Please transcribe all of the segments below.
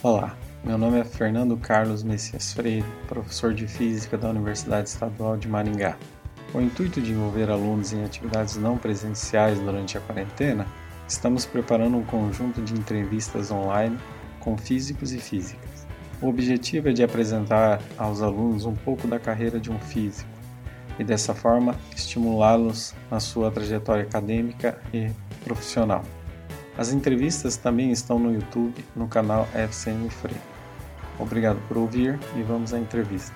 Olá, meu nome é Fernando Carlos Messias Freire, professor de Física da Universidade Estadual de Maringá. Com o intuito de envolver alunos em atividades não presenciais durante a quarentena, estamos preparando um conjunto de entrevistas online com físicos e físicas. O objetivo é de apresentar aos alunos um pouco da carreira de um físico e, dessa forma, estimulá-los na sua trajetória acadêmica e profissional. As entrevistas também estão no YouTube, no canal FCM Freire. Obrigado por ouvir e vamos à entrevista.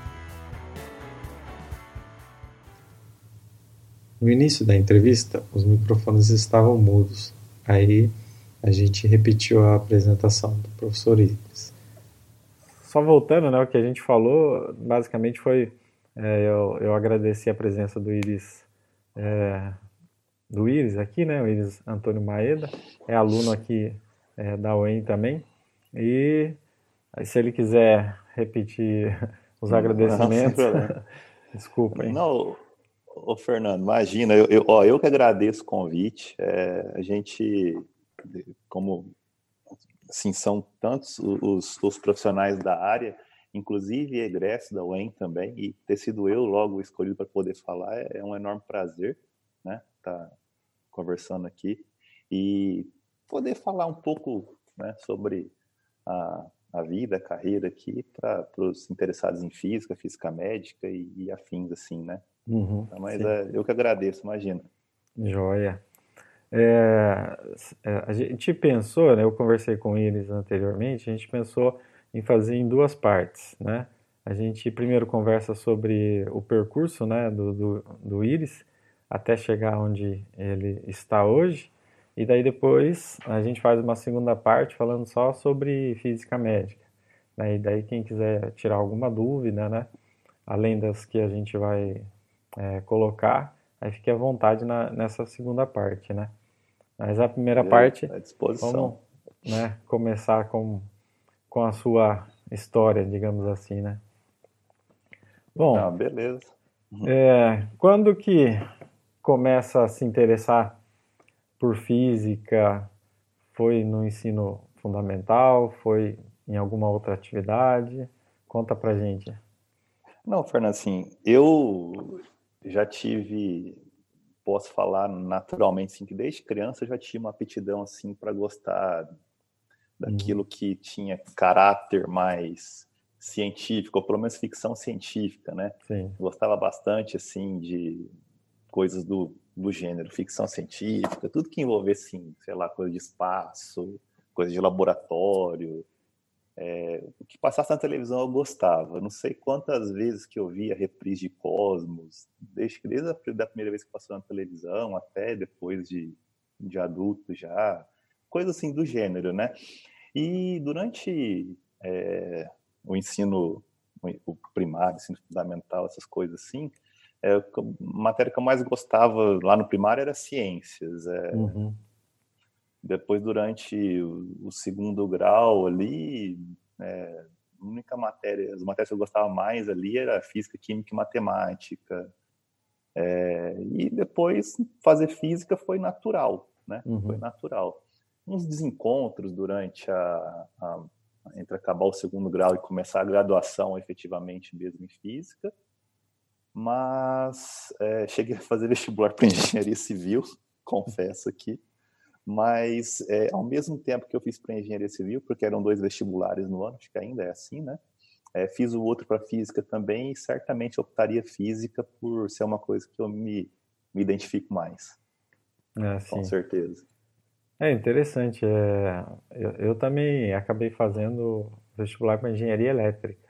No início da entrevista, os microfones estavam mudos. Aí a gente repetiu a apresentação do professor Iris. Só voltando, né, o que a gente falou, basicamente foi é, eu, eu agradeci a presença do Iris é, do Iris aqui, né? O Iris Antônio Maeda, é aluno aqui é, da UEM também. E se ele quiser repetir os agradecimentos, desculpa. Hein? Não, ô Fernando, imagina, eu, eu, ó, eu que agradeço o convite. É, a gente, como assim, são tantos os, os profissionais da área, inclusive egresso da UEM também, e ter sido eu logo escolhido para poder falar é, é um enorme prazer, né? Tá, conversando aqui e poder falar um pouco né, sobre a, a vida, a carreira aqui para os interessados em física, física médica e, e afins, assim, né? Uhum, então, mas é, eu que agradeço, imagina. Joia. É, é, a gente pensou, né, eu conversei com eles anteriormente, a gente pensou em fazer em duas partes, né? A gente primeiro conversa sobre o percurso, né, do, do, do Iris, até chegar onde ele está hoje. E daí depois a gente faz uma segunda parte falando só sobre física médica. Né? E daí quem quiser tirar alguma dúvida, né? além das que a gente vai é, colocar, aí fique à vontade na, nessa segunda parte, né? Mas a primeira parte, à disposição. vamos né, começar com, com a sua história, digamos assim, né? Bom, ah, beleza. É, quando que começa a se interessar por física? Foi no ensino fundamental? Foi em alguma outra atividade? Conta pra gente. Não, Fernando, assim, eu já tive, posso falar naturalmente, assim, que desde criança eu já tinha uma aptidão, assim, para gostar daquilo uhum. que tinha caráter mais científico, ou pelo menos ficção científica, né? Sim. Gostava bastante, assim, de coisas do, do gênero, ficção científica, tudo que envolvesse, assim, sei lá, coisa de espaço, coisa de laboratório. É, o que passasse na televisão eu gostava. Não sei quantas vezes que eu vi a reprise de Cosmos, desde, desde a primeira vez que passou na televisão até depois de, de adulto já, coisa assim do gênero, né? E durante é, o ensino o primário, ensino fundamental, essas coisas assim, é, a matéria que eu mais gostava lá no primário era ciências. É, uhum. Depois, durante o, o, segundo grau ali, é, a única matéria, as matérias que eu gostava mais ali era física, química e matemática. É, e depois fazer física foi natural, né? Uhum. Foi natural. Uns desencontros durante a, a entre acabar o segundo grau e começar a graduação efetivamente mesmo em física mas é, cheguei a fazer vestibular para engenharia civil, confesso aqui, mas é, ao mesmo tempo que eu fiz para engenharia civil, porque eram dois vestibulares no ano, acho que ainda é assim, né? É, fiz o outro para física também e certamente optaria física por ser uma coisa que eu me, me identifico mais. É, Com certeza. É interessante. É, eu, eu, também acabei fazendo vestibular para engenharia elétrica.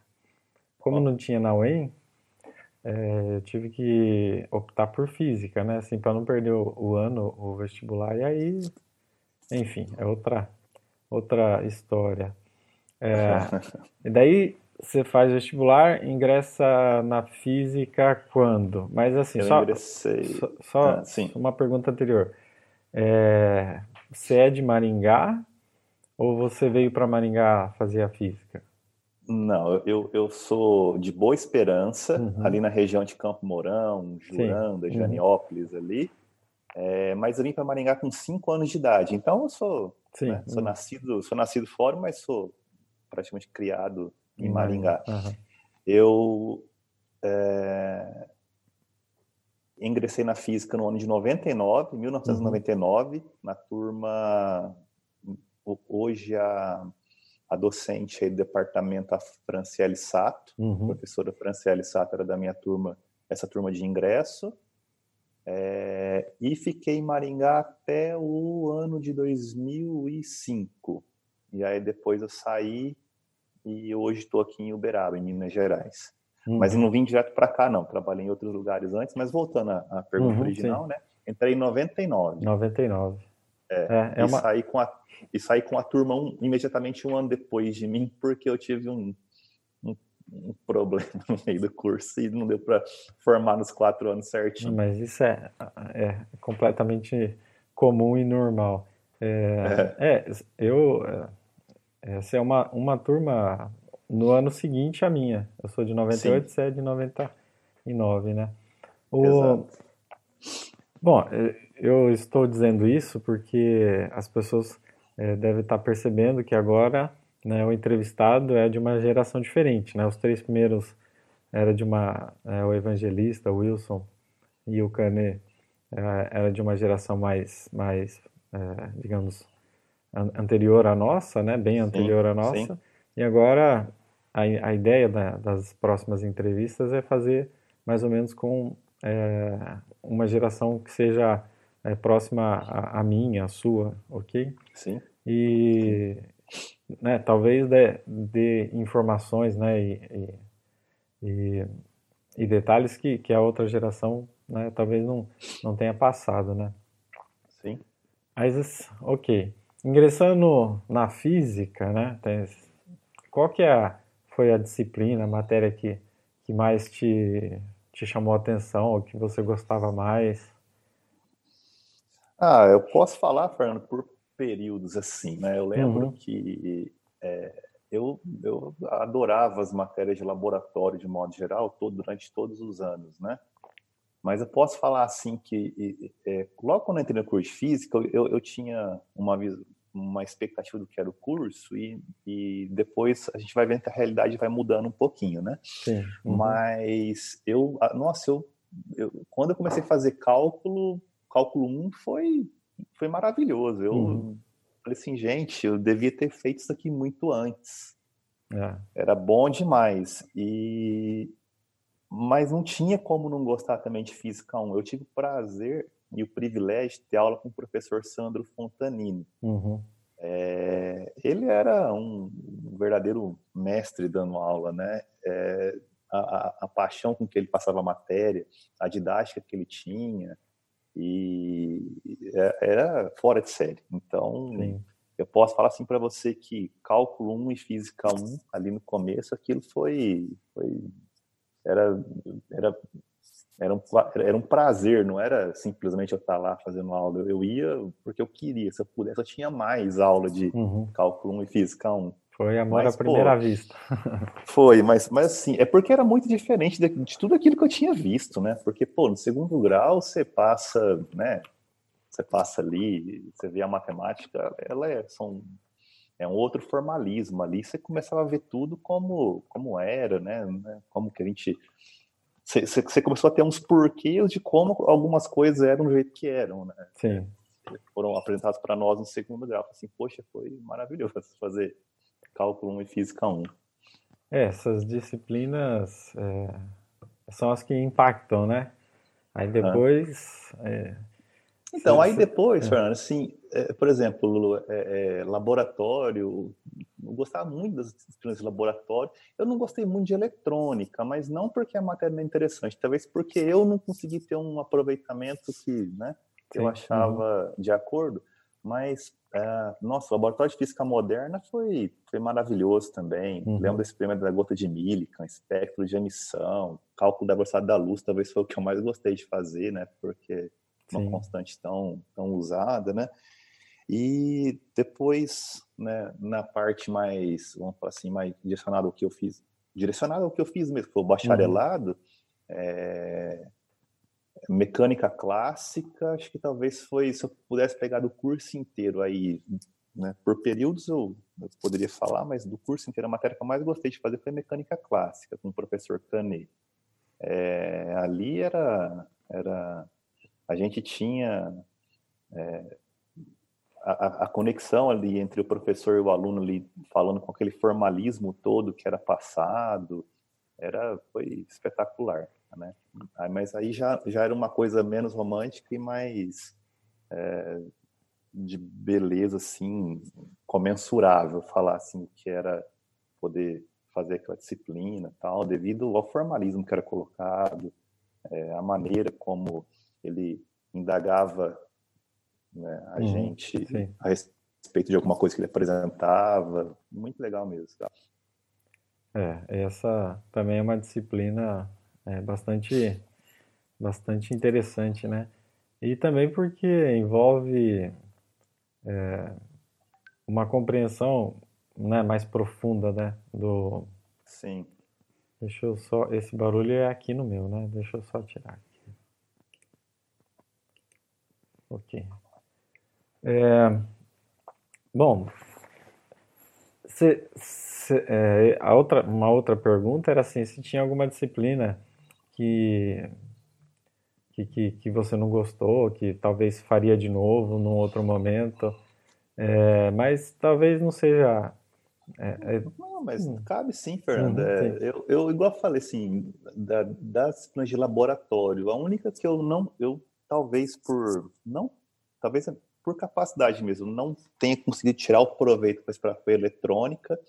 Como não tinha na UEM, é, eu tive que optar por física, né? Assim, para não perder o, o, ano, o vestibular. E aí, enfim, é outra, outra história. É, e daí você faz vestibular, ingressa na física quando? Mas assim, eu só, ingressei... só, só ah, uma pergunta anterior. É, você é de Maringá ou você veio para Maringá fazer a física? Não, eu, eu sou de Boa Esperança, uhum. ali na região de Campo Mourão, Juranda, Sim. Janiópolis uhum. ali. É, mas eu vim para Maringá com 5 anos de idade. Então eu sou, né, sou uhum. nascido, sou nascido fora, mas sou praticamente criado em Maringá. Uhum. Eu é, ingressei na física no ano de 99, 1999, uhum. na turma hoje a, a docente do departamento a Franciele Sato, uhum. a professora Franciele Sato era da minha turma, essa turma de ingresso. É, e fiquei em Maringá até o ano de 2005. E aí depois eu saí e hoje estou aqui em Uberaba, em Minas Gerais. Uhum. Mas não vim direto para cá, não. Trabalhei em outros lugares antes, mas voltando à, à pergunta uhum, original, sim. né? Entrei em 99. 99. É, é, é e, uma... saí com a, e saí com a turma um, imediatamente um ano depois de mim, porque eu tive um, um, um problema no meio do curso e não deu para formar nos quatro anos certinho. Mas isso é, é completamente comum e normal. É, é. é eu é, essa é uma, uma turma no ano seguinte a minha. Eu sou de 98, Sim. você é de 99, né? O... Exato. Bom, é, eu estou dizendo isso porque as pessoas é, devem estar percebendo que agora né, o entrevistado é de uma geração diferente, né? Os três primeiros era de uma é, o evangelista o Wilson e o Canet é, era de uma geração mais mais digamos anterior à nossa, né? Bem anterior sim, à nossa. Sim. E agora a, a ideia da, das próximas entrevistas é fazer mais ou menos com é, uma geração que seja é, próxima à, minha, à sua, ok? Sim. E né, talvez dê, dê informações né, e, e, e, detalhes que, que a outra geração né, talvez não, não tenha passado, né? Sim. Mas, ok. Ingressando na física, né, tem, qual que é a, foi a disciplina, a matéria que, que mais te, te chamou a atenção, ou que você gostava mais? Ah, eu posso falar, Fernando, por períodos assim, né? Eu lembro uhum. que é, eu, eu adorava as matérias de laboratório de modo geral todo, durante todos os anos, né? Mas eu posso falar assim que é, logo quando eu entrei no curso de física, eu, eu tinha uma, uma expectativa do que era o curso e, e depois a gente vai vendo que a realidade vai mudando um pouquinho, né? Sim. Uhum. Mas eu, nossa, eu, eu, quando eu comecei a fazer cálculo, cálculo 1 foi, foi maravilhoso. Eu uhum. falei assim, gente, eu devia ter feito isso aqui muito antes. É. Era bom demais. E mas não tinha como não gostar também de física 1. Eu tive prazer e o privilégio de ter aula com o professor Sandro Fontanini. Uhum. É, ele era um verdadeiro mestre dando aula, né? É, a, a, paixão com que ele passava a matéria, a didática que ele tinha, e é, era fora de série. Então, Sim. eu posso falar assim para você que cálculo 1 e física 1, ali no começo, aquilo foi, foi era, era era um, era um prazer, não era simplesmente eu estar lá fazendo aula. Eu ia porque eu queria. Se eu pudesse, eu tinha mais aula de uhum. cálculo 1 e física 1. Foi amor mas, à primeira pô, vista. foi, mas, mas assim, é porque era muito diferente de, de, tudo aquilo que eu tinha visto, né? Porque, pô, no segundo grau você passa, né? Você passa ali, você vê a matemática, ela é, são, é um outro formalismo ali. Você começava a ver tudo como, como era, né? Como que a gente você começou a ter uns porquês de como algumas coisas eram do jeito que eram, né? Sim. Foram apresentados para nós no segundo grau. Assim, poxa, foi maravilhoso fazer cálculo 1 e física 1. É, essas disciplinas é, são as que impactam, né? Aí depois. Ah. É, então, aí depois, é. Fernando, assim, é, por exemplo, é, é, laboratório, eu gostava muito das disciplinas de laboratório. Eu não gostei muito de eletrônica, mas não porque a matéria não é interessante, talvez porque eu não consegui ter um aproveitamento que, né, que eu achava uhum. de acordo. Mas, é, nossa, o laboratório de física moderna foi, foi maravilhoso também. Uhum. Lembro desse primeiro da gota de Millikan, espectro de emissão, cálculo da velocidade da luz, talvez foi o que eu mais gostei de fazer, né, porque uma Sim. constante tão, tão usada, né? E depois, né, na parte mais, vamos falar assim, mais direcionada ao que eu fiz, direcionada ao que eu fiz mesmo, foi o bacharelado, uhum. é, mecânica clássica, acho que talvez foi, se eu pudesse pegar do curso inteiro aí, né, por períodos eu, eu, poderia falar, mas do curso inteiro a matéria que eu mais gostei de fazer foi mecânica clássica, com o professor Canet. É, ali era, era. A gente tinha. É, a, a, conexão ali entre o professor e o aluno ali falando com aquele formalismo todo que era passado, era foi espetacular, né? Mas aí já, já era uma coisa menos romântica e mais é, de beleza, assim, comensurável, falar assim que era poder fazer aquela disciplina tal, devido ao formalismo que era colocado, é, a maneira como ele indagava né, a uhum, gente sim. a respeito de alguma coisa que ele apresentava. Muito legal mesmo. É, essa também é uma disciplina é, bastante, bastante interessante, né? E também porque envolve é, uma compreensão né, mais profunda, né? Do... Sim. Deixa eu só... Esse barulho é aqui no meu, né? Deixa eu só tirar aqui. Ok. É, bom, se, se, é, a outra, uma outra pergunta era assim, se tinha alguma disciplina que, que, que, que você não gostou, que talvez faria de novo num outro momento, é, mas talvez não seja... É, é não, mas hum. cabe sim, Fernanda. Hum, sim. Eu, eu, igual falei assim, da, das disciplinas de laboratório, a única que eu não, eu talvez por, não, talvez por capacidade mesmo, não tenha conseguido tirar o proveito para a eletrônica,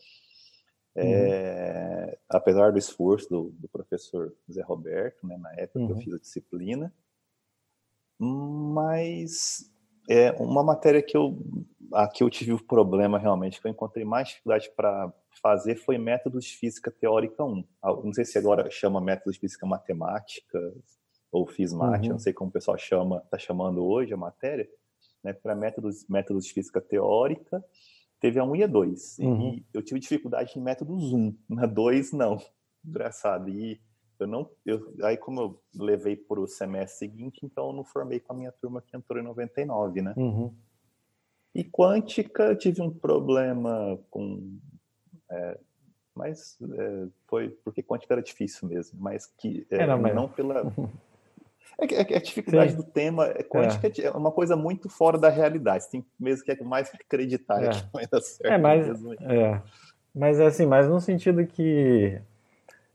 uhum. é, apesar do esforço do, do, professor Zé Roberto, né, na época uhum. que eu uhum. fiz a disciplina, mas é uma matéria que eu aqui eu tive o um problema realmente que eu encontrei mais dificuldade para fazer foi métodos de física teórica 1. Ah, não sei se agora chama métodos de física matemática ou FISMAT, uhum. não sei como o pessoal chama, está chamando hoje a matéria né, para métodos, métodos de física teórica, teve a 1 e a 2. Uhum. E eu tive dificuldade em métodos 1, na 2 não. Engraçado. E eu não, eu, aí como eu levei para o semestre seguinte, então eu não formei com a minha turma que entrou em 99, né? Uhum. E quântica, tive um problema com... É, mas é, foi porque quântica era difícil mesmo, mas que é, era, mas... não pela É que, é que a dificuldade Sim. do tema é quântica é. é. uma coisa muito fora da realidade. Você tem mesmo que é mais acreditar é. que vai dar certo. É, mas, mesmo. é, mas é assim, mas no sentido que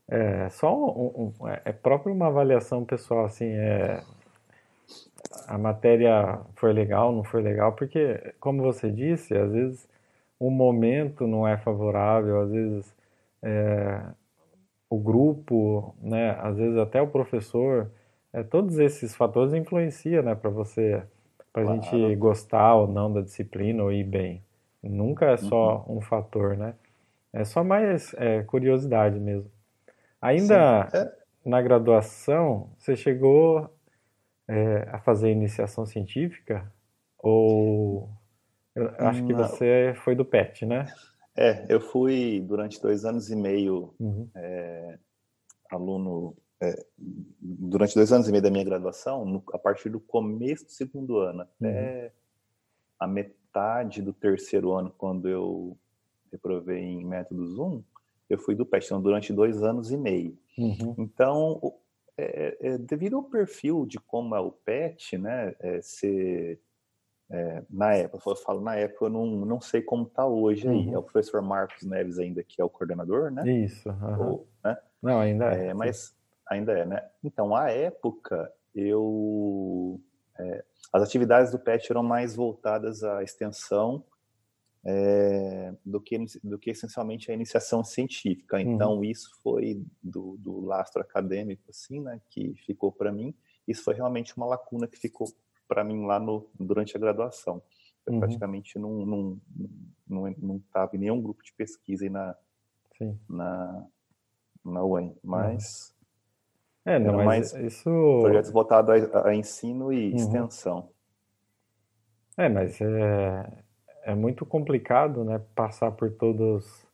é só um, um, é, é próprio uma avaliação pessoal, assim, é, a matéria foi legal, não foi legal, porque, como você disse, às vezes o momento não é favorável, às vezes é, o grupo, né, às vezes até o professor é, todos esses fatores influenciam, né, para você, para a claro. gente gostar ou não da disciplina ou ir bem. Nunca é só uhum. um fator, né? É só mais é, curiosidade mesmo. Ainda é. na graduação, você chegou é, a fazer iniciação científica? Ou eu acho que você foi do PET, né? É, eu fui durante dois anos e meio uhum. é, aluno é, durante dois anos e meio da minha graduação, no, a partir do começo do segundo ano até uhum. a metade do terceiro ano, quando eu reprovei em métodos 1, eu fui do PET, então durante dois anos e meio. Uhum. Então, é, é, devido ao perfil de como é o PET, né, é, ser, é, na época, eu falo na época, eu não, não sei como está hoje uhum. aí, é o professor Marcos Neves ainda que é o coordenador, né? Isso. Ou, né? Não, ainda é. é mas Ainda é, né? Então, à época, eu é, as atividades do PET eram mais voltadas à extensão é, do, que, do que essencialmente a iniciação científica. Uhum. Então, uhum. isso foi do, do, lastro acadêmico, assim, né, que ficou para mim. Isso foi realmente uma lacuna que ficou para mim lá no, durante a graduação. Eu uhum. praticamente não não não não estava em nenhum grupo de pesquisa aí na Sim. na na UEM, mas é, não, mas isso... projetos voltados a, a, ensino e uhum. extensão. É, mas é, é muito complicado, né, passar por todos,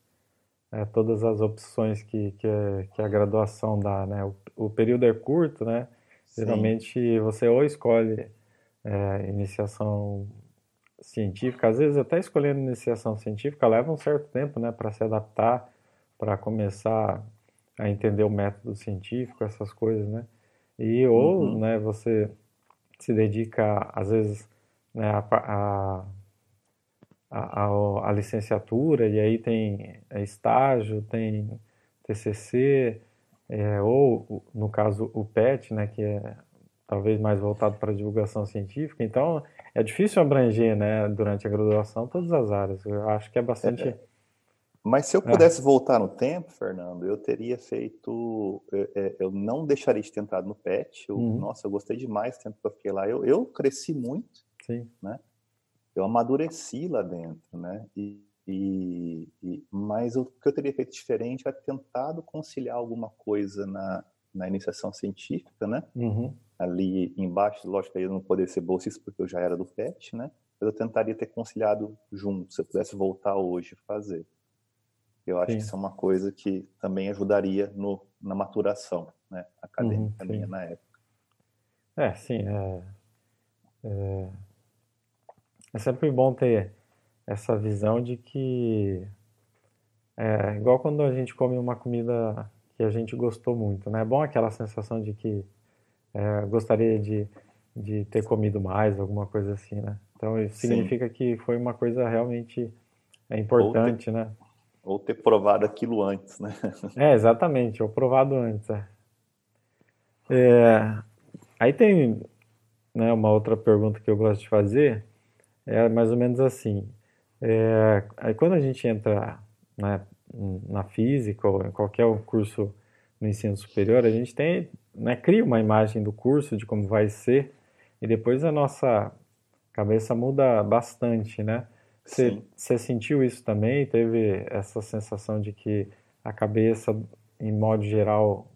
é, todas as opções que, que, que, a graduação dá, né? O, o período é curto, né? Sim. Geralmente você ou escolhe é, iniciação científica, às vezes até escolhendo iniciação científica, leva um certo tempo, né, para se adaptar, para começar a entender o método científico, essas coisas, né? E ou, uhum. né, você se dedica, às vezes, né, a, a, a, a licenciatura, e aí tem é, estágio, tem TCC, é, ou, no caso, o PET, né, que é talvez mais voltado para a divulgação científica. Então, é difícil abranger, né, durante a graduação, todas as áreas. Eu acho que é bastante... É, mas se eu é. pudesse voltar no tempo, Fernando, eu teria feito. Eu, é, eu não deixaria de ter entrado no PET. Eu, uhum. Nossa, eu gostei demais do tempo que eu fiquei lá. Eu, eu cresci muito, Sim. né? Eu amadureci lá dentro, né? E, e, e, mas o que eu teria feito diferente é tentado conciliar alguma coisa na, na iniciação científica, né? Uhum. Ali embaixo, lógico, eu não poderia ser bolsista porque eu já era do PET, né? Mas eu tentaria ter conciliado junto, se eu pudesse voltar hoje fazer. Eu acho sim. que isso é uma coisa que também ajudaria no, na maturação né, acadêmica uhum, minha na época. É, sim. É, é, é, sempre bom ter essa visão de que é igual quando a gente come uma comida que a gente gostou muito, né? É bom aquela sensação de que é, gostaria de, de ter comido mais, alguma coisa assim, né? Então isso significa Sim. que foi uma coisa realmente é importante, ter, né? Ou ter provado aquilo antes, né? É, exatamente, ou provado antes. É. É, aí tem né, uma outra pergunta que eu gosto de fazer, é mais ou menos assim. É, aí quando a gente entra né, na física ou em qualquer curso no ensino superior, a gente tem, né, cria uma imagem do curso, de como vai ser, e depois a nossa cabeça muda bastante, né? Você, você sentiu isso também? Teve essa sensação de que a cabeça, em modo geral,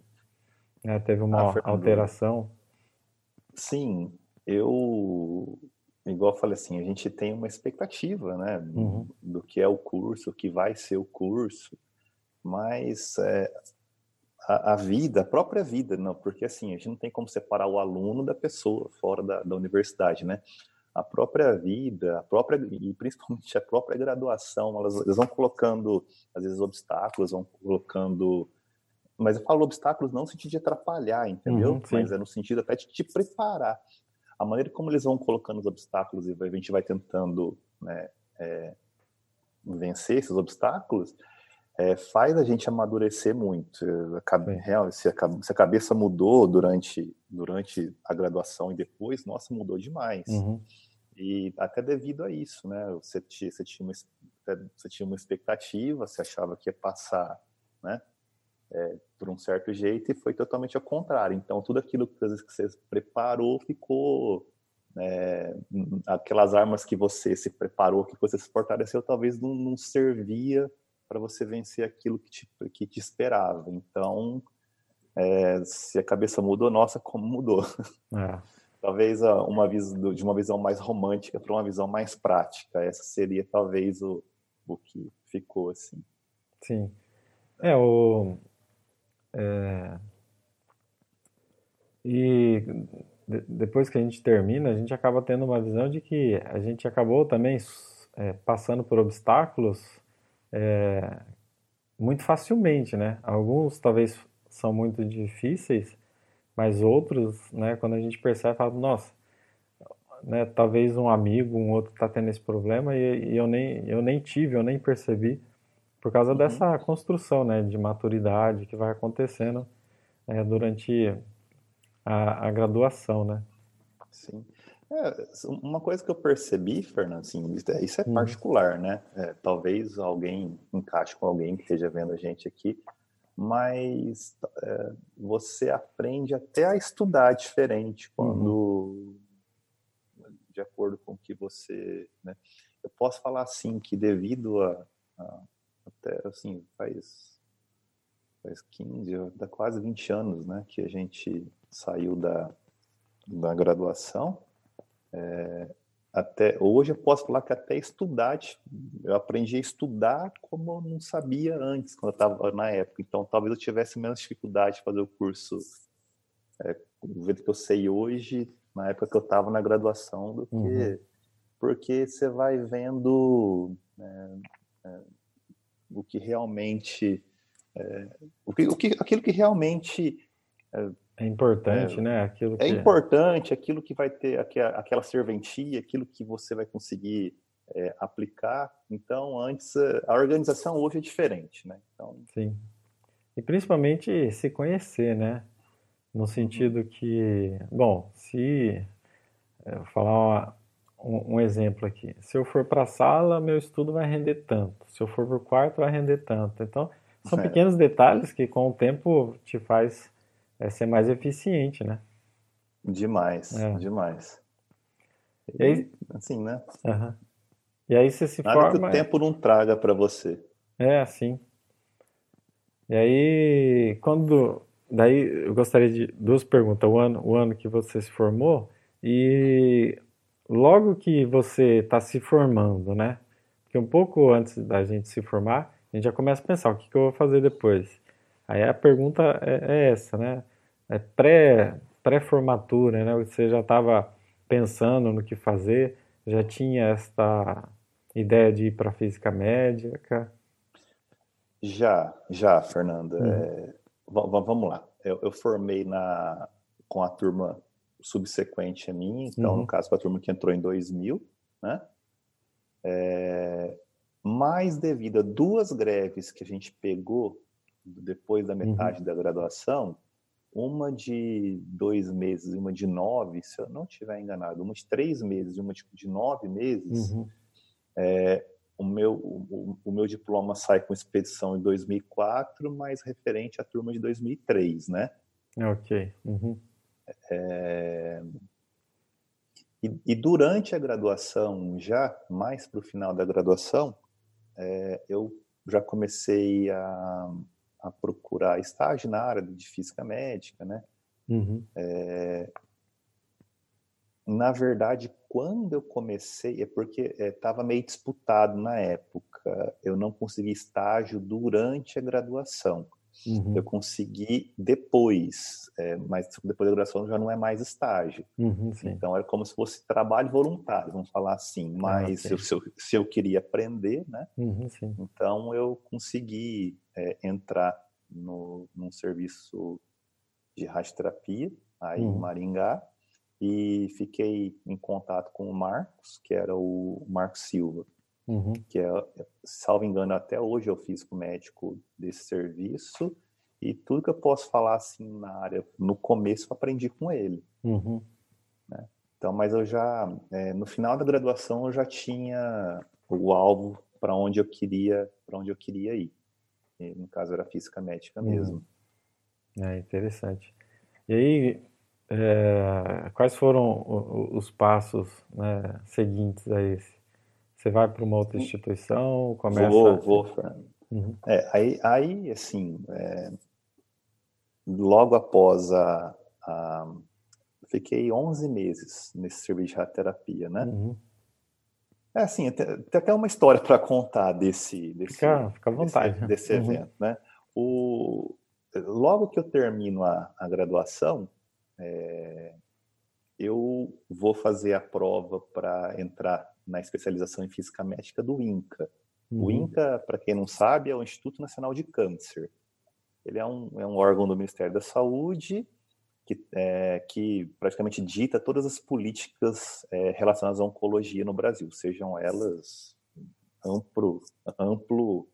né, teve uma ah, alteração? Sim, eu, igual eu falei assim, a gente tem uma expectativa, né, uhum. do que é o curso, o que vai ser o curso, mas é, a, a, vida, a própria vida, não, porque assim, a gente não tem como separar o aluno da pessoa fora da, da universidade, né? A própria vida, a própria e principalmente a própria graduação, elas, elas vão colocando às vezes obstáculos, vão colocando mas eu falo obstáculos não no sentido de atrapalhar, entendeu? Uhum, mas é no sentido até de te preparar. A maneira como eles vão colocando os obstáculos e a gente vai tentando né, é, vencer esses obstáculos, é, faz a gente amadurecer muito. Real, se, a, se a cabeça mudou durante, durante a graduação e depois, nossa, mudou demais. Uhum. E até devido a isso, né? Você tinha, você tinha, uma, você tinha uma expectativa, você achava que ia passar, né? É, por um certo jeito e foi totalmente ao contrário. Então, tudo aquilo que, às vezes, que você preparou ficou. É, aquelas armas que você se preparou, que você se fortaleceu, talvez não, não servia para você vencer aquilo que te, que te esperava. Então, é, se a cabeça mudou, nossa, como mudou. É talvez uma visão, de uma visão mais romântica para uma visão mais prática. Essa seria talvez o, o que ficou assim. Sim. É, o. É, e de, depois que a gente termina, a gente acaba tendo uma visão de que a gente acabou também é, passando por obstáculos é, muito facilmente, né? Alguns talvez são muito difíceis, mas outros, né, quando a gente percebe, fala, nossa, né, talvez um amigo, um outro está tendo esse problema e, e, eu, nem, eu nem tive, eu nem percebi, por causa uhum. dessa construção né, de maturidade que vai acontecendo é, durante a, a, graduação, né? Sim. É, uma coisa que eu percebi, Fernando, assim, isso é uhum. particular, né? É, talvez alguém encaixe com alguém que esteja vendo a gente aqui, mas é, você aprende até a estudar diferente quando, uhum. de acordo com o que você, né? Eu posso falar assim que devido a, a até assim faz faz 15, dá quase 20 anos, né, que a gente saiu da, da graduação. É, até hoje eu posso falar que até estudar, eu aprendi a estudar como eu não sabia antes, quando eu estava na época. Então, talvez eu tivesse menos dificuldade de fazer o curso é, do jeito que eu sei hoje, na época que eu estava na graduação, do que, uhum. porque você vai vendo é, é, o que realmente. É, o que, o que, aquilo que realmente. É, é importante, né? Aquilo é que... É importante, aquilo que vai ter aquela serventia, aquilo que você vai conseguir é, aplicar. Então, antes, a organização hoje é diferente, né? Então... Sim. E principalmente se conhecer, né? No sentido que, bom, se eu vou falar um, um, exemplo aqui. Se eu for para a sala, meu estudo vai render tanto. Se eu for para o quarto, vai render tanto. Então, são é. pequenos detalhes que com o tempo te faz é, ser mais eficiente, né? Demais, é. demais. E aí, assim, né? Uhum. E aí você se Nada forma... que o tempo não traga para você. É, assim. E aí, quando... Daí, eu gostaria de duas perguntas. O ano, o ano que você se formou e logo que você está se formando, né? Porque um pouco antes da gente se formar, a gente já começa a pensar o que, que eu vou fazer depois. Aí a pergunta é, é essa, né? É pré, pré-formatura, né? Você já estava pensando no que fazer, já tinha esta ideia de ir para física médica? Já, já, Fernanda. Uhum. É, vamos lá. Eu, eu, formei na, com a turma subsequente a mim, então, uhum. no caso, com a turma que entrou em 2000, né? É, mas devido a duas greves que a gente pegou depois da metade uhum. da graduação, uma de dois meses e uma de nove, se eu não estiver enganado, uma de três meses e uma de, nove meses, uhum. é, o, meu, o, o, meu diploma sai com expedição em 2004, mas referente à turma de 2003, né? Ok. Uhum. É... E, e, durante a graduação, já mais para o final da graduação, é, eu já comecei a, a, procurar estágio na área de física médica, né? Uhum. É, na verdade, quando eu comecei, é porque estava é, meio disputado na época, eu não consegui estágio durante a graduação. Uhum. Eu consegui depois, é, mas depois da graduação já não é mais estágio. Uhum, então era como se fosse trabalho voluntário, vamos falar assim. Ah, mas ah, okay. se, eu, se, eu, queria aprender, né? Uhum, então eu consegui é, entrar no, num serviço de radioterapia aí em uhum. Maringá e fiquei em contato com o Marcos, que era o Marcos Silva uhum. que é, salvo engano, até hoje eu fiz com médico desse serviço, e tudo que eu posso falar assim na área, no começo eu aprendi com ele. Uhum. Né? Então, mas eu já, é, no final da graduação, eu já tinha o alvo para onde eu queria, para onde eu queria ir. E, no caso era física médica uhum. mesmo. É interessante. E aí, é, quais foram os passos né, seguintes a esse? Você vai para uma outra instituição, começa... Vou, vou. Uhum. É, aí, aí, assim, é, logo após a, a... Fiquei 11 meses nesse serviço de radioterapia, né? Uhum. É assim, tem, tem até uma história para contar desse, desse, fica, fica à vontade. desse, desse uhum. evento, né? O, logo que eu termino a, a graduação, é, eu vou fazer a prova para entrar na especialização em física médica do INCA. Uhum. O INCA, para quem não sabe, é o Instituto Nacional de Câncer. Ele é um, é um órgão do Ministério da Saúde que, é, que praticamente dita todas as políticas é, relacionadas à oncologia no Brasil, sejam elas amplo, amplo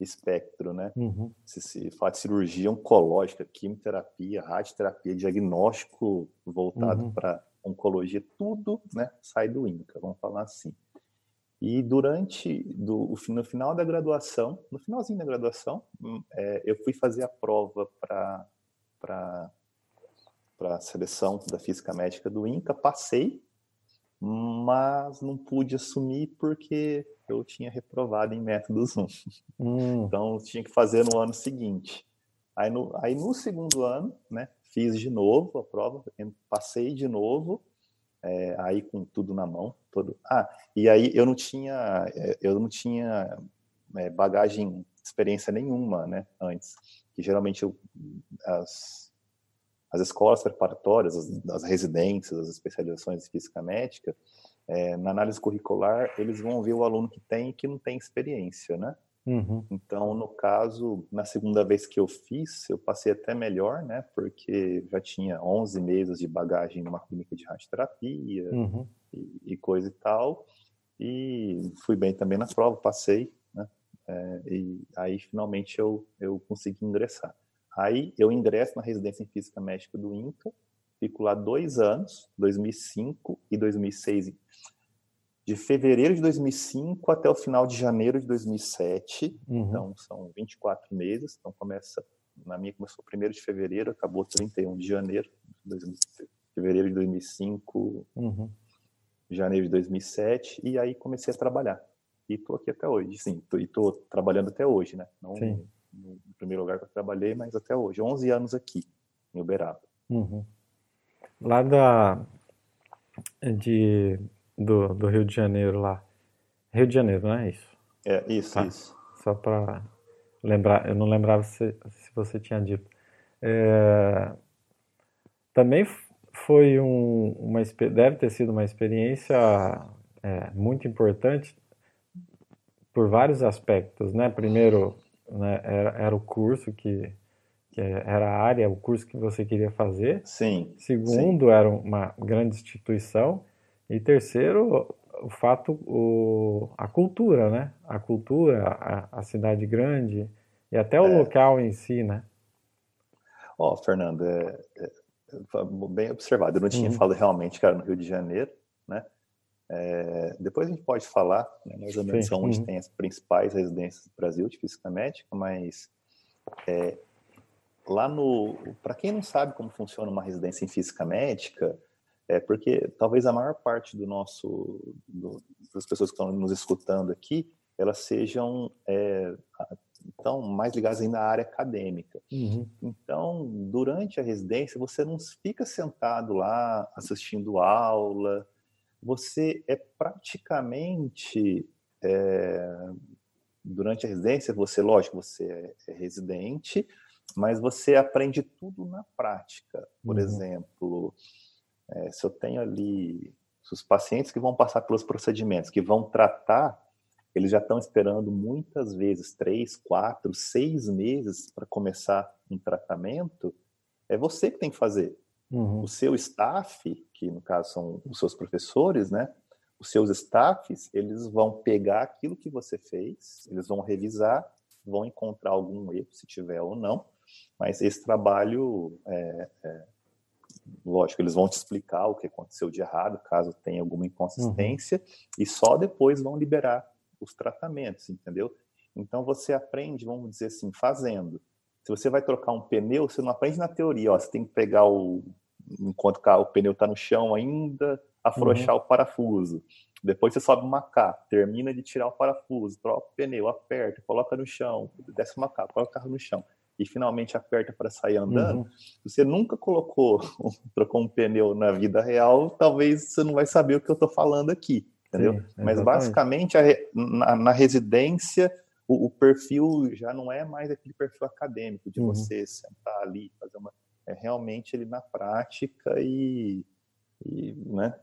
espectro, né? Uhum. Se, se fala de cirurgia oncológica, quimioterapia, radioterapia, diagnóstico voltado uhum. para oncologia, tudo né, sai do INCA, vamos falar assim. E durante, do, no final da graduação, no finalzinho da graduação, hum, é, eu fui fazer a prova para a seleção da física médica do INCA, passei, mas não pude assumir porque eu tinha reprovado em métodos 1. Hum. Então, tinha que fazer no ano seguinte. Aí no, aí no segundo ano, né, fiz de novo a prova, passei de novo, é, aí com tudo na mão, todo. Ah, e aí eu não tinha, é, eu não tinha é, bagagem, experiência nenhuma, né, antes. Que geralmente eu, as, as escolas preparatórias, as, as residências, as especializações de física médica, é, na análise curricular, eles vão ver o aluno que tem e que não tem experiência, né? Uhum. Então, no caso, na segunda vez que eu fiz, eu passei até melhor, né? Porque já tinha 11 meses de bagagem numa clínica de radioterapia uhum. e, e, coisa e tal. E fui bem também na prova, passei, né? É, e aí, finalmente, eu, eu consegui ingressar. Aí, eu ingresso na residência em Física Médica do INCA, fico lá dois anos, 2005 e 2006 de fevereiro de 2005 até o final de janeiro de 2007. Uhum. Então, são 24 meses. Então, começa, na minha começou 1 de fevereiro, acabou 31 de janeiro, fevereiro de 2005, uhum. janeiro de 2007, e aí comecei a trabalhar. E estou aqui até hoje, sim, tô, e estou trabalhando até hoje, né? Não sim. No, no, primeiro lugar que eu trabalhei, mas até hoje, 11 anos aqui, em Uberaba. Uhum. Lá da, de do, do Rio de Janeiro lá. Rio de Janeiro, não é isso? É, isso, tá? isso. Só para lembrar, eu não lembrava se, se você tinha dito. É, também foi um, uma deve ter sido uma experiência é, muito importante por vários aspectos, né? Primeiro, né, era, era o curso que, que era a área, o curso que você queria fazer. Sim. Segundo, sim. era uma grande instituição. E terceiro, o fato, o, a cultura, né? A cultura, a, a cidade grande e até o é. local em si, né? Ó, oh, Fernando, é, é, bem observado. Eu não tinha uhum. falado realmente que era no Rio de Janeiro, né? É, depois a gente pode falar, né, mais ou menos, Sim. onde uhum. tem as principais residências do Brasil de física médica, mas é, lá no. Para quem não sabe como funciona uma residência em física médica, é porque talvez a maior parte do nosso, do, das pessoas que estão nos escutando aqui, elas sejam é, então mais ligadas ainda à área acadêmica. Uhum. Então, durante a residência, você não fica sentado lá assistindo aula, você é praticamente é, durante a residência, você, lógico, você é, é residente, mas você aprende tudo na prática. Por uhum. exemplo, é, se eu tenho ali os pacientes que vão passar pelos procedimentos, que vão tratar, eles já estão esperando muitas vezes três, quatro, seis meses para começar um tratamento. É você que tem que fazer. Uhum. O seu staff, que no caso são os seus professores, né? Os seus staffs, eles vão pegar aquilo que você fez, eles vão revisar, vão encontrar algum erro, se tiver ou não, mas esse trabalho é, é lógico, eles vão te explicar o que aconteceu de errado, caso tenha alguma inconsistência, uhum. e só depois vão liberar os tratamentos, entendeu? Então você aprende, vamos dizer assim, fazendo. Se você vai trocar um pneu, você não aprende na teoria, ó, você tem que pegar o enquanto o pneu está no chão ainda, afrouxar uhum. o parafuso. Depois você sobe uma cá, termina de tirar o parafuso, troca o pneu, aperta, coloca no chão, desce uma cá, coloca o carro no chão e finalmente aperta para sair andando, uhum. você nunca colocou, trocou um pneu na vida real, talvez você não vai saber o que eu estou falando aqui, entendeu? Sim, Mas basicamente a, na, na, residência o, o, perfil já não é mais aquele perfil acadêmico de uhum. você sentar ali, fazer uma, é realmente ele na prática e, e né,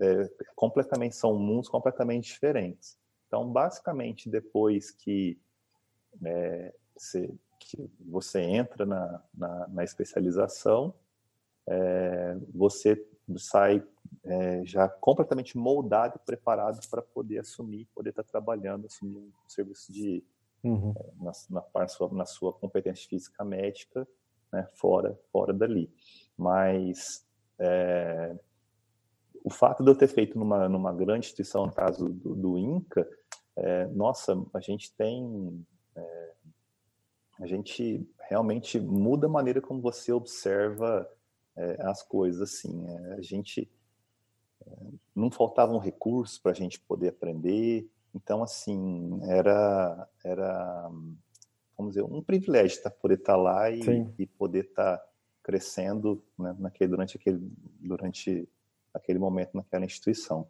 é, completamente são mundos completamente diferentes. Então, basicamente, depois que é, você que você entra na, na, na especialização, é, você sai é, já completamente moldado e preparado para poder assumir, poder estar tá trabalhando, assumir um serviço de uhum. é, na, na, sua, na sua competência física médica, né, fora fora dali. Mas é, o fato de eu ter feito numa numa grande instituição, no caso do, do INCA, é, nossa, a gente tem é, a gente realmente muda a maneira como você observa é, as coisas. Assim, é, a gente é, não faltavam recursos para a gente poder aprender. Então, assim, era, era vamos dizer, um privilégio tá, poder estar tá lá e, e poder estar tá crescendo né, naquele, durante, aquele, durante aquele momento naquela instituição.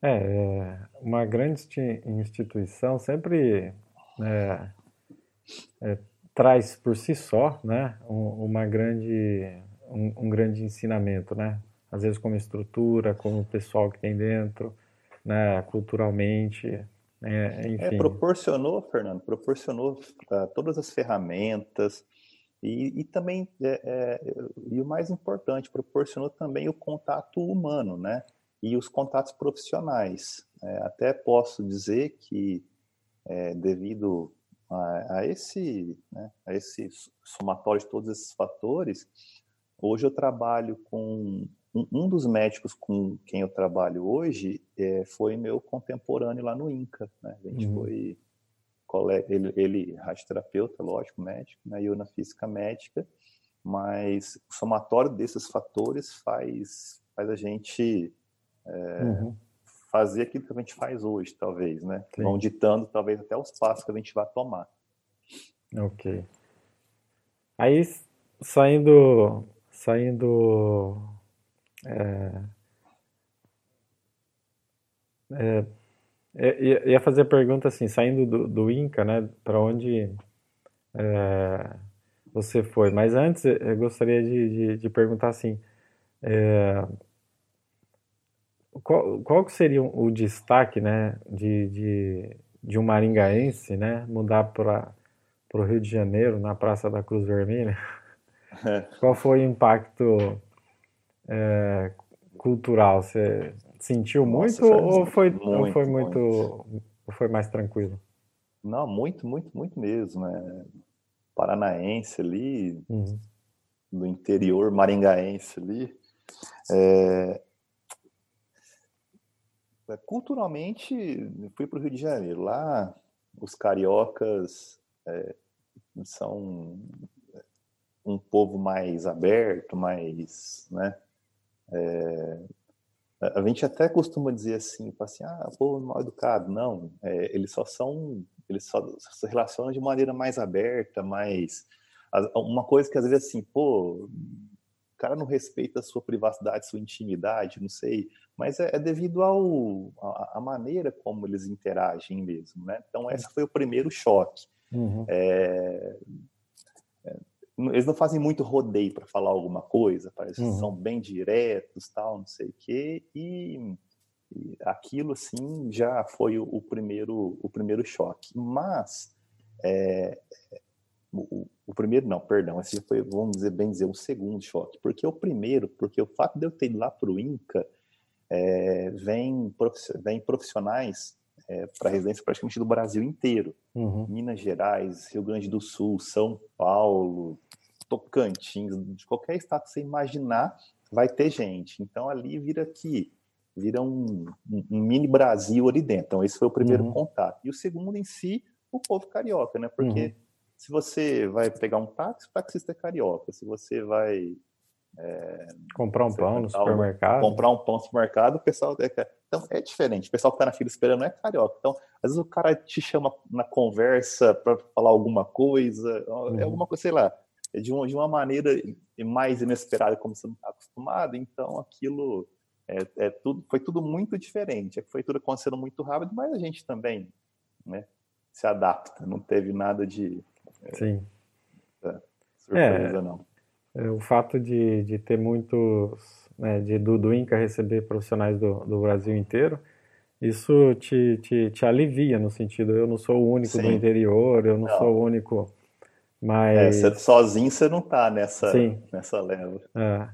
É, é uma grande instituição sempre é, é, traz por si só, né, um, uma grande, um, um, grande ensinamento, né? às vezes como estrutura, como pessoal que tem dentro, né, culturalmente, é, enfim. É, proporcionou, Fernando, proporcionou uh, todas as ferramentas e, e também, é, é, e o mais importante, proporcionou também o contato humano, né? E os contatos profissionais. É, até posso dizer que, é, devido a, a esse, né, a esse somatório de todos esses fatores, hoje eu trabalho com um, um dos médicos com quem eu trabalho hoje é, foi meu contemporâneo lá no INCA, né? A gente uhum. foi colega, ele, ele radioterapeuta, lógico, médico, né? E eu na física médica, mas o somatório desses fatores faz faz a gente é, uhum. Fazer aquilo que a gente faz hoje, talvez, né? Sim. Vão ditando talvez até os passos que a gente vai tomar. Ok. Aí saindo saindo é, é, é ia fazer a pergunta assim, saindo do, do Inca, né, para onde é, você foi. Mas antes, eu gostaria de, de, de perguntar assim, é, qual, qual seria o destaque, né, de, de, de um maringaense, né, mudar para o Rio de Janeiro, na Praça da Cruz Vermelha? É. Qual foi o impacto é, cultural? Você sentiu muito Nossa, ou foi muito, ou foi muito, muito, ou foi mais tranquilo? Não, muito, muito, muito mesmo. É. Paranaense ali, uhum. do interior maringaense ali. É culturalmente, fui para o Rio de Janeiro. Lá, os cariocas é, são um povo mais aberto, mais, né? É, a gente até costuma dizer assim, assim, ah, povo mal educado. Não, é, eles só são, eles só se relacionam de maneira mais aberta, mais uma coisa que às vezes assim, pô, o cara não respeita a sua privacidade, sua intimidade, não sei, mas é, é devido ao a, a, maneira como eles interagem mesmo, né? Então esse foi o primeiro choque. Uhum. É, eles não fazem muito rodeio para falar alguma coisa, parece uhum. são bem diretos, tal, não sei o quê, e, e aquilo assim já foi o, o, primeiro o primeiro choque. Mas é, o, o, primeiro não, perdão, esse foi, vamos dizer bem dizer, o segundo choque, porque o primeiro, porque o fato de eu ter ido lá para o Inca é, vem, vem profissionais é, para residência praticamente do Brasil inteiro. Uhum. Minas Gerais, Rio Grande do Sul, São Paulo, Tocantins, de qualquer estado que você imaginar, vai ter gente. Então ali vira que vira um, um, mini Brasil ali dentro. Então esse foi o primeiro uhum. contato. E o segundo em si, o povo carioca, né? Porque uhum. se você vai pegar um táxi, o taxista é carioca. Se você vai é, comprar um pão no supermercado. Comprar um pão no supermercado, o pessoal. É, então é diferente. O pessoal que está na fila esperando não é carioca. Então, às vezes o cara te chama na conversa para falar alguma coisa, é uhum. é alguma coisa, sei lá, é de uma, de uma maneira mais inesperada, como você não está acostumado. Então, aquilo é, é, tudo, foi tudo muito diferente. Foi tudo acontecendo muito rápido, mas a gente também né, se adapta. Não teve nada de. Sim. É, surpresa, não. É, o fato de, de ter muitos, né, de, do, do INCA receber profissionais do, do Brasil inteiro, isso te, te, te alivia no sentido, eu não sou o único Sim. do interior, eu não, não, sou o único, mas... É, sozinho você não tá nessa, Sim. nessa leva. É.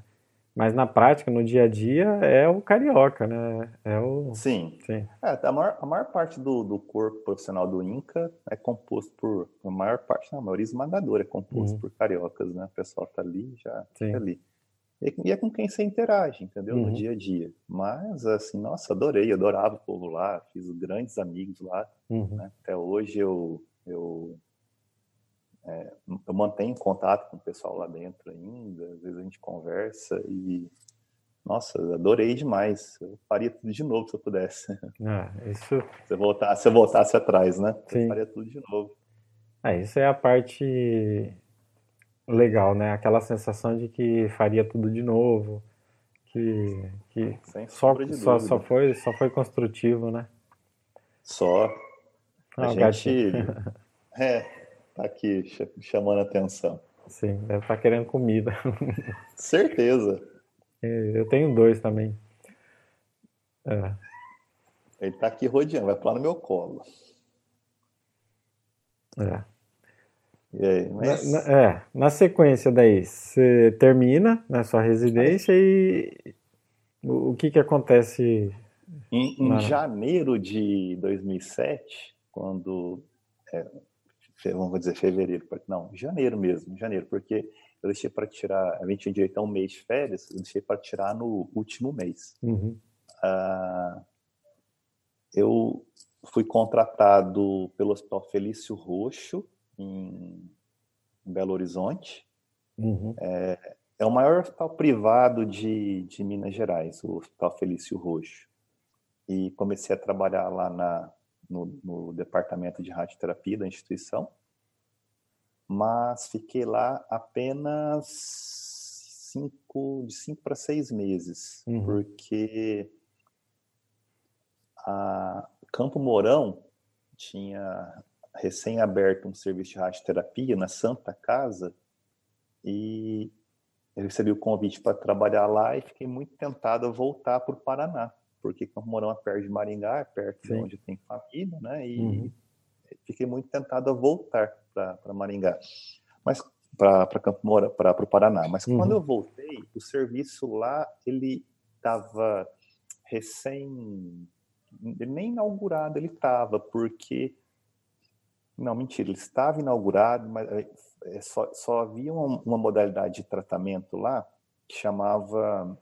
Mas na prática, no dia a dia, é o carioca, né? É o... Sim. Sim. É, a, maior, a maior parte do, do corpo profissional do INCA é composto por. A maior parte, não, a maioria esmagadora é composto uhum. por cariocas, né? O pessoal tá ali, já Sim. tá ali. E, e, é com quem você interage, entendeu? Uhum. No dia a dia. Mas, assim, nossa, adorei, adorava o povo lá, fiz grandes amigos lá. Uhum. Né? Até hoje eu, eu é, eu mantenho contato com o pessoal lá dentro ainda, às vezes a gente conversa e, nossa, adorei demais. Eu faria tudo de novo se eu pudesse. Ah, isso... Se eu voltasse, se eu voltasse atrás, né? Sim. Eu faria tudo de novo. Ah, isso é a parte legal, né? Aquela sensação de que faria tudo de novo, que, que só, só, só, foi, só foi construtivo, né? Só. A ah, gente... É, tá aqui chamando a atenção. Sim, deve estar tá querendo comida. Certeza. Eu tenho dois também. É. Ele tá aqui rodeando, vai pular no meu colo. É. E aí, mas... na, na, é, na sequência daí, você termina na sua residência e o, o que que acontece? Em, em na... janeiro de 2007, quando é, vamos dizer fevereiro, não, janeiro mesmo, janeiro, porque eu deixei para tirar, a gente tinha direito a um mês de férias, eu deixei para tirar no último mês. Uhum. Uh, eu fui contratado pelo Hospital Felício Roxo, em, Belo Horizonte. Uhum. É, é, o maior hospital privado de, de Minas Gerais, o Hospital Felício Roxo. E comecei a trabalhar lá na, no, no departamento de radioterapia da instituição, mas fiquei lá apenas cinco, de cinco para seis meses, uhum. porque a Campo Mourão tinha recém-aberto um serviço de radioterapia na Santa Casa e eu recebi o convite para trabalhar lá e fiquei muito tentado a voltar para o Paraná, porque Campo Mourão é perto de Maringá, é perto Sim. de onde tem família, né? E uhum. fiquei muito tentado a voltar para Maringá, mas para Campo Mourão, para o Paraná. Mas uhum. quando eu voltei, o serviço lá ele estava recém nem inaugurado ele estava, porque. Não, mentira, ele estava inaugurado, mas é, é, só, só havia uma, uma, modalidade de tratamento lá que chamava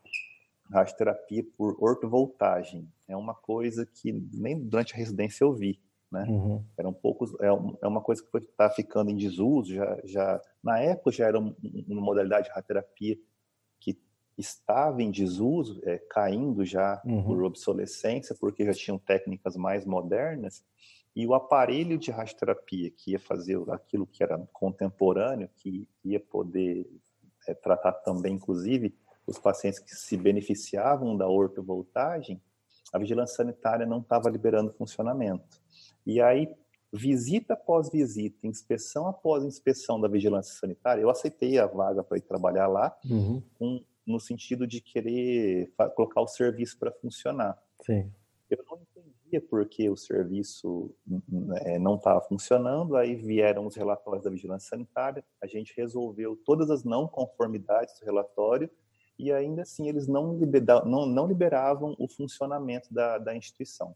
radioterapia por ortovoltagem. É uma coisa que nem durante a residência eu vi. Né? Uhum. Era um pouco, é, é uma coisa que está ficando em desuso. Já, já, na época já era uma modalidade de radioterapia estava em desuso, é, caindo já uhum. por obsolescência, porque já tinham técnicas mais modernas, e o aparelho de radioterapia que ia fazer aquilo que era contemporâneo, que ia poder é, tratar também, inclusive, os pacientes que se beneficiavam da ortovoltagem, a vigilância sanitária não estava liberando funcionamento. E aí, visita após visita, inspeção após inspeção da vigilância sanitária, eu aceitei a vaga para ir trabalhar lá, uhum. com no sentido de querer colocar o serviço para funcionar. Sim. Eu não entendia por que o serviço é, não estava funcionando, aí vieram os relatórios da vigilância sanitária, a gente resolveu todas as não conformidades do relatório e ainda assim eles não, libera, não, não liberavam o funcionamento da, da instituição.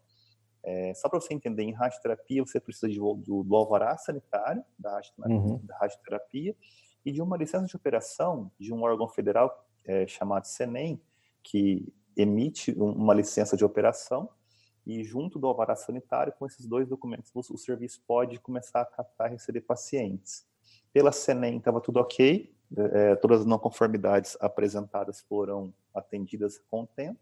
É, só para você entender, em radioterapia você precisa de, do, do alvará sanitário da, uhum. da radioterapia e de uma licença de operação de um órgão federal é, chamado SENEM, que emite uma licença de operação e junto do alvará sanitário, com esses dois documentos, o serviço pode começar a captar e receber pacientes. Pela SENEM estava tudo ok, é, todas as não conformidades apresentadas foram atendidas com tempo,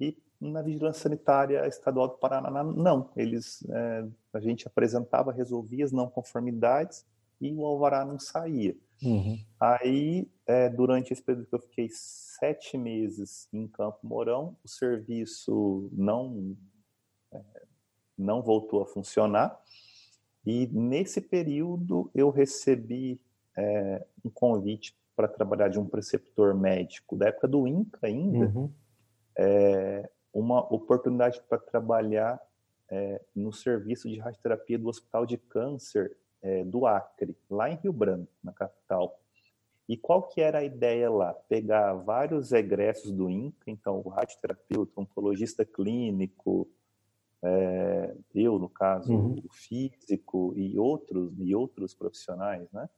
e na vigilância sanitária estadual do Paraná, não. Eles, é, a gente apresentava, resolvia as não conformidades e o alvará não saía. Uhum. Aí, é, durante esse período que eu fiquei sete meses em Campo Mourão, o serviço não, é, não voltou a funcionar. E nesse período eu recebi é, um convite para trabalhar de um preceptor médico da época do INCA ainda, uhum. é, uma oportunidade para trabalhar é, no serviço de radioterapia do Hospital de Câncer é, do Acre, lá em Rio Branco, na capital. E qual que era a ideia lá? Pegar vários egressos do INCA, então o radioterapeuta, o oncologista clínico, é, eu, no caso, uhum. o físico e outros, e outros profissionais, né?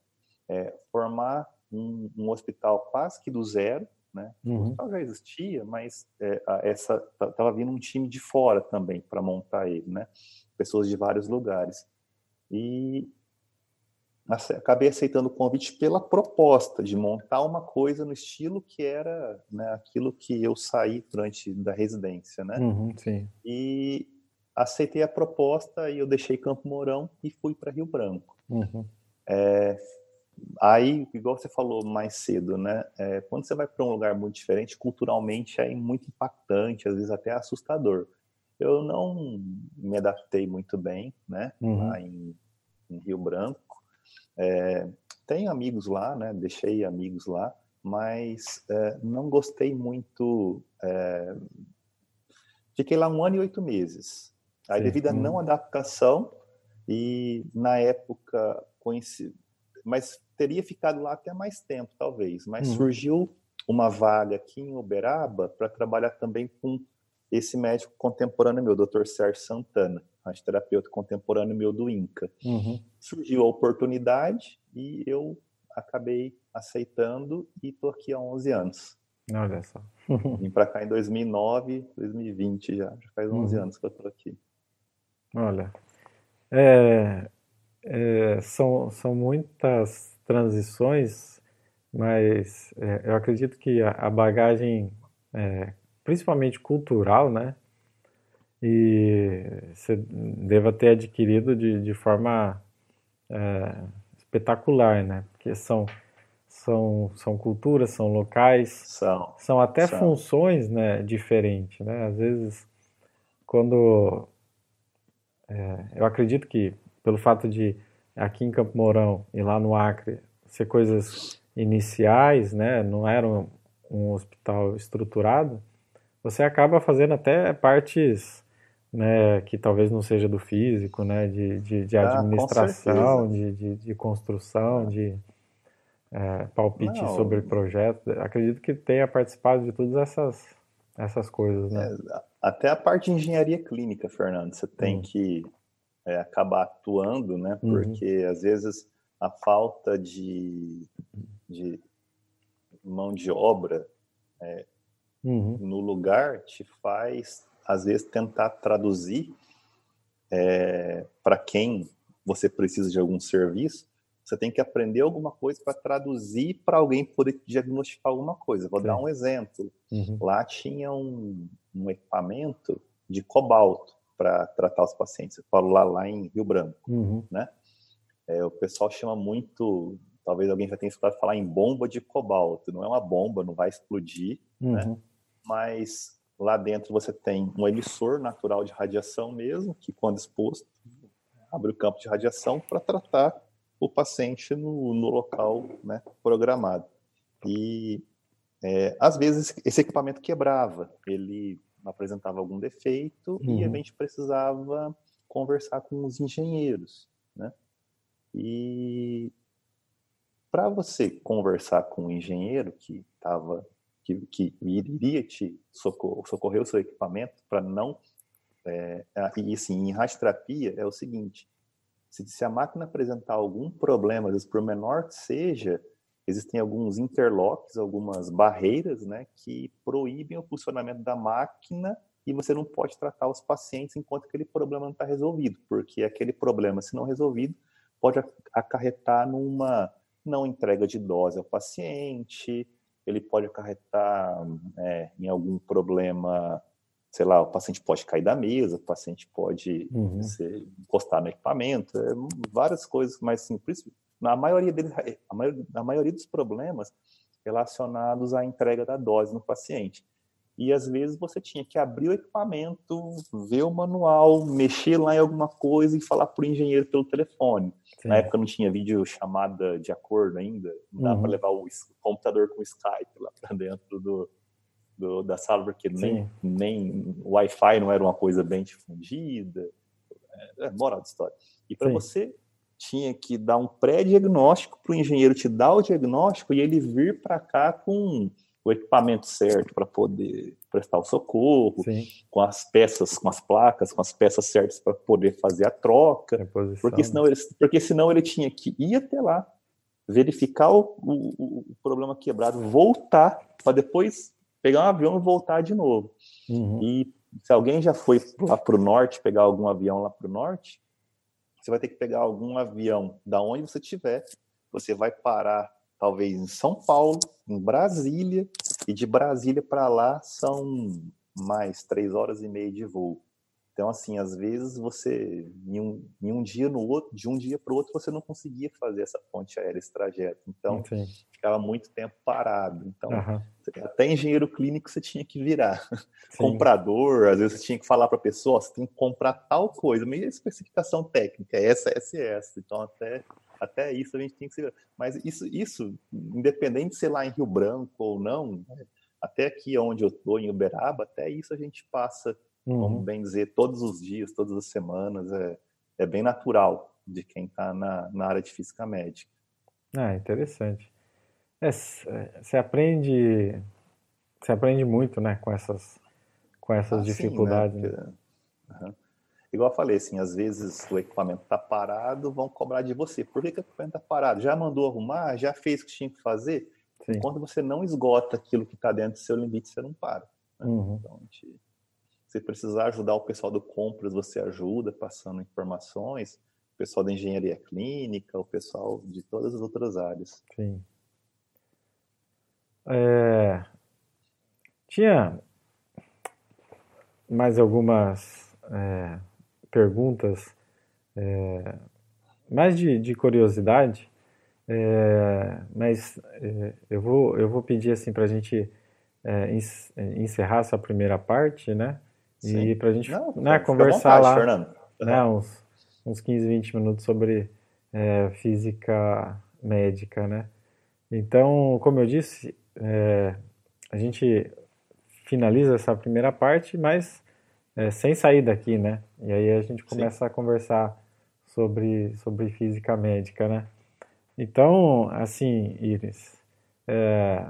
É, formar um, um, hospital quase que do zero, né? Uhum. O hospital já existia, mas é, essa estava vindo um time de fora também para montar ele, né? Pessoas de vários lugares. E acabei aceitando o convite pela proposta de montar uma coisa no estilo que era né, aquilo que eu saí durante da residência, né? Uhum, sim. E aceitei a proposta e eu deixei Campo Mourão e fui para Rio Branco. Uhum. É, aí, igual você falou mais cedo, né? É, quando você vai para um lugar muito diferente, culturalmente é muito impactante, às vezes até assustador. Eu não me adaptei muito bem, né? Uhum. Lá em, em Rio Branco é, tenho amigos lá, né? Deixei amigos lá, mas é, não gostei muito. É... Fiquei lá um ano e oito meses. Aí, Sim. devido à não adaptação, e na época conheci, mas teria ficado lá até mais tempo, talvez. Mas uhum. surgiu uma vaga aqui em Uberaba para trabalhar também com esse médico contemporâneo meu, Dr. Sérgio Santana, terapeuta contemporâneo meu do INCA. Uhum. Surgiu a oportunidade e eu acabei aceitando e estou aqui há 11 anos. Olha só. Vim para cá em 2009, 2020 já, já faz 11 uhum. anos que eu estou aqui. Olha, é, é, são, são muitas transições, mas é, eu acredito que a, a bagagem, é, principalmente cultural, né? E você deva ter adquirido de, de forma é, espetacular, né? Porque são, são, são culturas, são locais, são, são até são. funções né, diferentes, né? Às vezes, quando... É, eu acredito que pelo fato de aqui em Campo Mourão e lá no Acre ser coisas iniciais, né, não era um, um hospital estruturado, você acaba fazendo até partes né, que talvez não seja do físico, né, de, de, de ah, administração, de, de, de, construção, de é, palpite não. sobre projeto. Acredito que tenha participado de todas essas, essas coisas, né? É, até a parte de engenharia clínica, Fernando, você tem hum. que é, acabar atuando, né? Uhum. Porque às vezes a falta de, de mão de obra é, uhum. no lugar te faz, às vezes, tentar traduzir é, para quem você precisa de algum serviço. Você tem que aprender alguma coisa para traduzir para alguém poder diagnosticar alguma coisa. Vou dar um exemplo. Uhum. Lá tinha um, um equipamento de cobalto para tratar os pacientes. Eu falo lá, lá em Rio Branco, uhum. né? É, o pessoal chama muito, talvez alguém já tenha escutado falar em bomba de cobalto. Não é uma bomba, não vai explodir, né? uhum. né? Mas lá dentro você tem um emissor natural de radiação mesmo, que quando exposto, abre o campo de radiação para tratar o paciente no, no local né, programado. E é, às vezes esse equipamento quebrava, ele apresentava algum defeito uhum. e a uhum. gente precisava conversar com os engenheiros, né? E para você conversar com um engenheiro que estava que, que, iria te socorrer, socorrer o seu equipamento para não é, e assim em radioterapia é o seguinte se, se a máquina apresentar algum problema, às vezes por menor que seja, existem alguns interlocks, algumas barreiras, né, que proíbem o funcionamento da máquina e você não pode tratar os pacientes enquanto aquele problema não está resolvido, porque aquele problema, se não resolvido, pode acarretar numa não entrega de dose ao paciente, ele pode acarretar é, em algum problema, sei lá, o paciente pode cair da mesa, o paciente pode uhum. ser, encostar no equipamento, é, várias coisas, mas assim, na maioria deles, a maioria, a maioria dos problemas relacionados à entrega da dose no paciente. E às vezes você tinha que abrir o equipamento, ver o manual, mexer lá em alguma coisa e falar para o engenheiro pelo telefone. Sim. Na época não tinha vídeo chamada de acordo ainda, não dá uhum. para levar o computador com o Skype lá para dentro do, do, da sala, porque nem, nem Wi-Fi não era uma coisa bem difundida. É, é moral da história. E para você tinha que dar um pré-diagnóstico para o engenheiro te dar o diagnóstico e ele vir para cá com o equipamento certo para poder prestar o socorro, Sim. com as peças, com as placas, com as peças certas para poder fazer a troca, porque senão, ele, porque senão ele tinha que ir até lá, verificar o, o, o problema quebrado, voltar para depois pegar um avião e voltar de novo. Uhum. E se alguém já foi lá para o norte, pegar algum avião lá para o norte, você vai ter que pegar algum avião da onde você estiver, você vai parar talvez em São Paulo, em Brasília, e de Brasília para lá são mais três horas e meia de voo. Então, assim, às vezes você, em um, em um dia no outro, de um dia para o outro, você não conseguia fazer essa ponte aérea, esse trajeto. Então, Enfim. ficava muito tempo parado. Então, uhum. até engenheiro clínico você tinha que virar. Sim. Comprador, às vezes você tinha que falar para a pessoa, você tem que comprar tal coisa, meio especificação técnica, essa, essa e essa. Então, até até isso a gente tem que ser. Mas isso, isso, independente de ser lá em Rio Branco ou não, até aqui onde eu estou, em Uberaba, até isso a gente passa, uhum. vamos bem dizer, todos os dias, todas as semanas. É, é bem natural de quem está na, na área de física médica. Ah, interessante. É, você aprende, você aprende muito, né, com essas, com essas ah, dificuldades. Sim, né? Porque, uhum. Igual eu falei, assim, às vezes o equipamento está parado, vão cobrar de você. Por que, que o equipamento está parado? Já mandou arrumar? Já fez o que tinha que fazer? Sim. Enquanto você não esgota aquilo que está dentro do seu limite, você não para. Né? Uhum. Então, gente, se precisar ajudar o pessoal do compras, você ajuda, passando informações. O pessoal da engenharia clínica, o pessoal de todas as outras áreas. Sim. É... Tinha mais algumas é, perguntas, é, mais de, de curiosidade, é, mas é, eu, vou, eu vou pedir assim para a gente é, encerrar essa primeira parte, né? Sim. E para a gente Não, né, conversar vontade, lá Fernando. Né, uns, uns 15, 20 minutos sobre é, física médica, né? Então, como eu disse, é, a gente finaliza essa primeira parte, mas é, sem sair daqui, né? E aí a gente começa Sim. a conversar sobre, sobre física médica, né? Então, assim, Iris, é,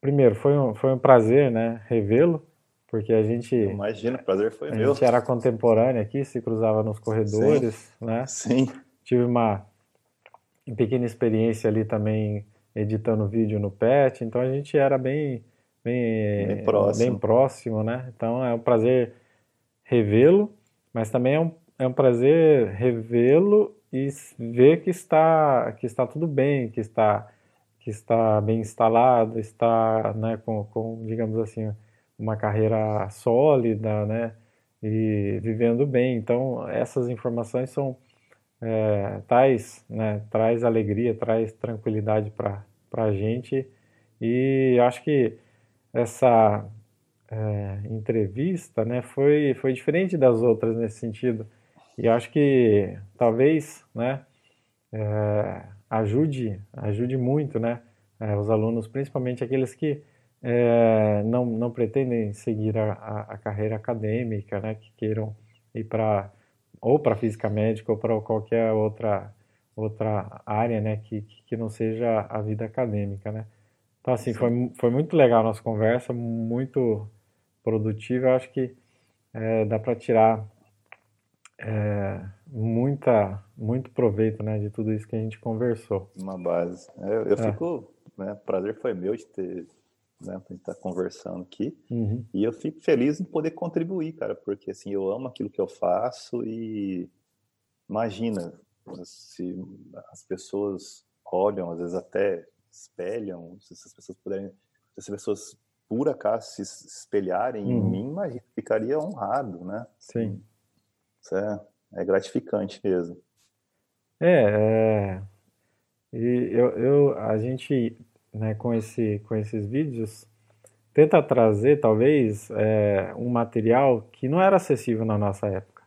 primeiro, foi um, foi um prazer, né, revê-lo porque a gente. Imagina, o prazer foi a meu. A gente era contemporâneo aqui, se cruzava nos corredores, Sim. né? Sim. Tive uma pequena experiência ali também editando vídeo no PET, então a gente era bem, bem, bem, próximo. bem próximo, né? Então é um prazer revê-lo, mas também é um, é um prazer revê-lo e ver que está, que está tudo bem, que está, que está bem instalado, está né, com, com digamos assim, uma carreira sólida, né? E vivendo bem. Então, essas informações são é, tais, né? Traz alegria, traz tranquilidade para a gente. E acho que essa é, entrevista, né? Foi, foi diferente das outras nesse sentido. E acho que talvez, né? É, ajude, ajude muito, né? É, os alunos, principalmente aqueles que é, não, não pretendem seguir a, a, a, carreira acadêmica, né, que queiram ir para ou para física médica ou para qualquer outra outra área, né, que, que não seja a vida acadêmica, né. Então assim foi, foi muito legal a nossa conversa, muito produtiva. Eu acho que é, dá para tirar é, muita muito proveito, né, de tudo isso que a gente conversou. Uma base. Eu, eu é. fico, né, prazer foi meu de ter né, pra gente estar tá conversando aqui. Uhum. E eu fico feliz em poder contribuir, cara, porque assim, eu amo aquilo que eu faço e imagina se as pessoas olham, às vezes até espelham, se as pessoas puderem, se as pessoas por acaso se espelharem uhum. em mim, imagina, ficaria honrado, né? Sim. Isso é, é gratificante mesmo. É, é... E eu, eu, a gente né, com, esse, com esses vídeos, tenta trazer, talvez, é, um material que não era acessível na nossa época.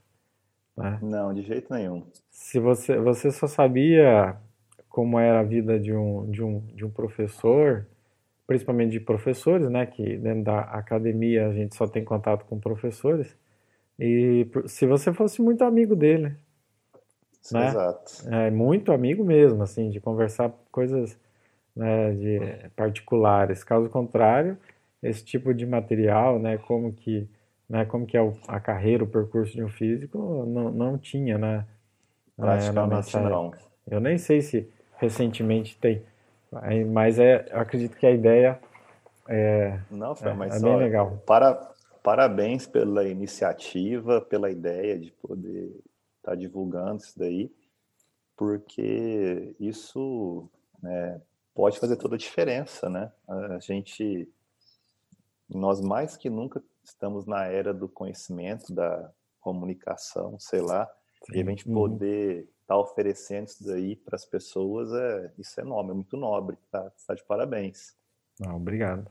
Né? Não, de jeito nenhum. Se você, você só sabia como era a vida de um, de um, de um professor, principalmente de professores, né, que dentro da academia a gente só tem contato com professores, e se você fosse muito amigo dele, né? Exato. É, muito amigo mesmo, assim, de conversar coisas né, de particulares. Caso contrário, esse tipo de material, né, como que, né, como que é a carreira, o percurso de um físico, não, não tinha, né? Praticamente na não. Eu nem sei se recentemente tem, mas é, eu acredito que a ideia é, não, Fê, é, mas é bem ó, legal. Para, parabéns pela iniciativa, pela ideia de poder estar tá divulgando isso daí, porque isso né, pode fazer toda a diferença, né? A gente, nós mais que nunca estamos na era do conhecimento, da comunicação, sei lá, Sim. e a gente uhum. poder estar tá oferecendo isso daí para as pessoas, é, isso é nobre, é muito nobre, tá? Está de parabéns. Ah, obrigado.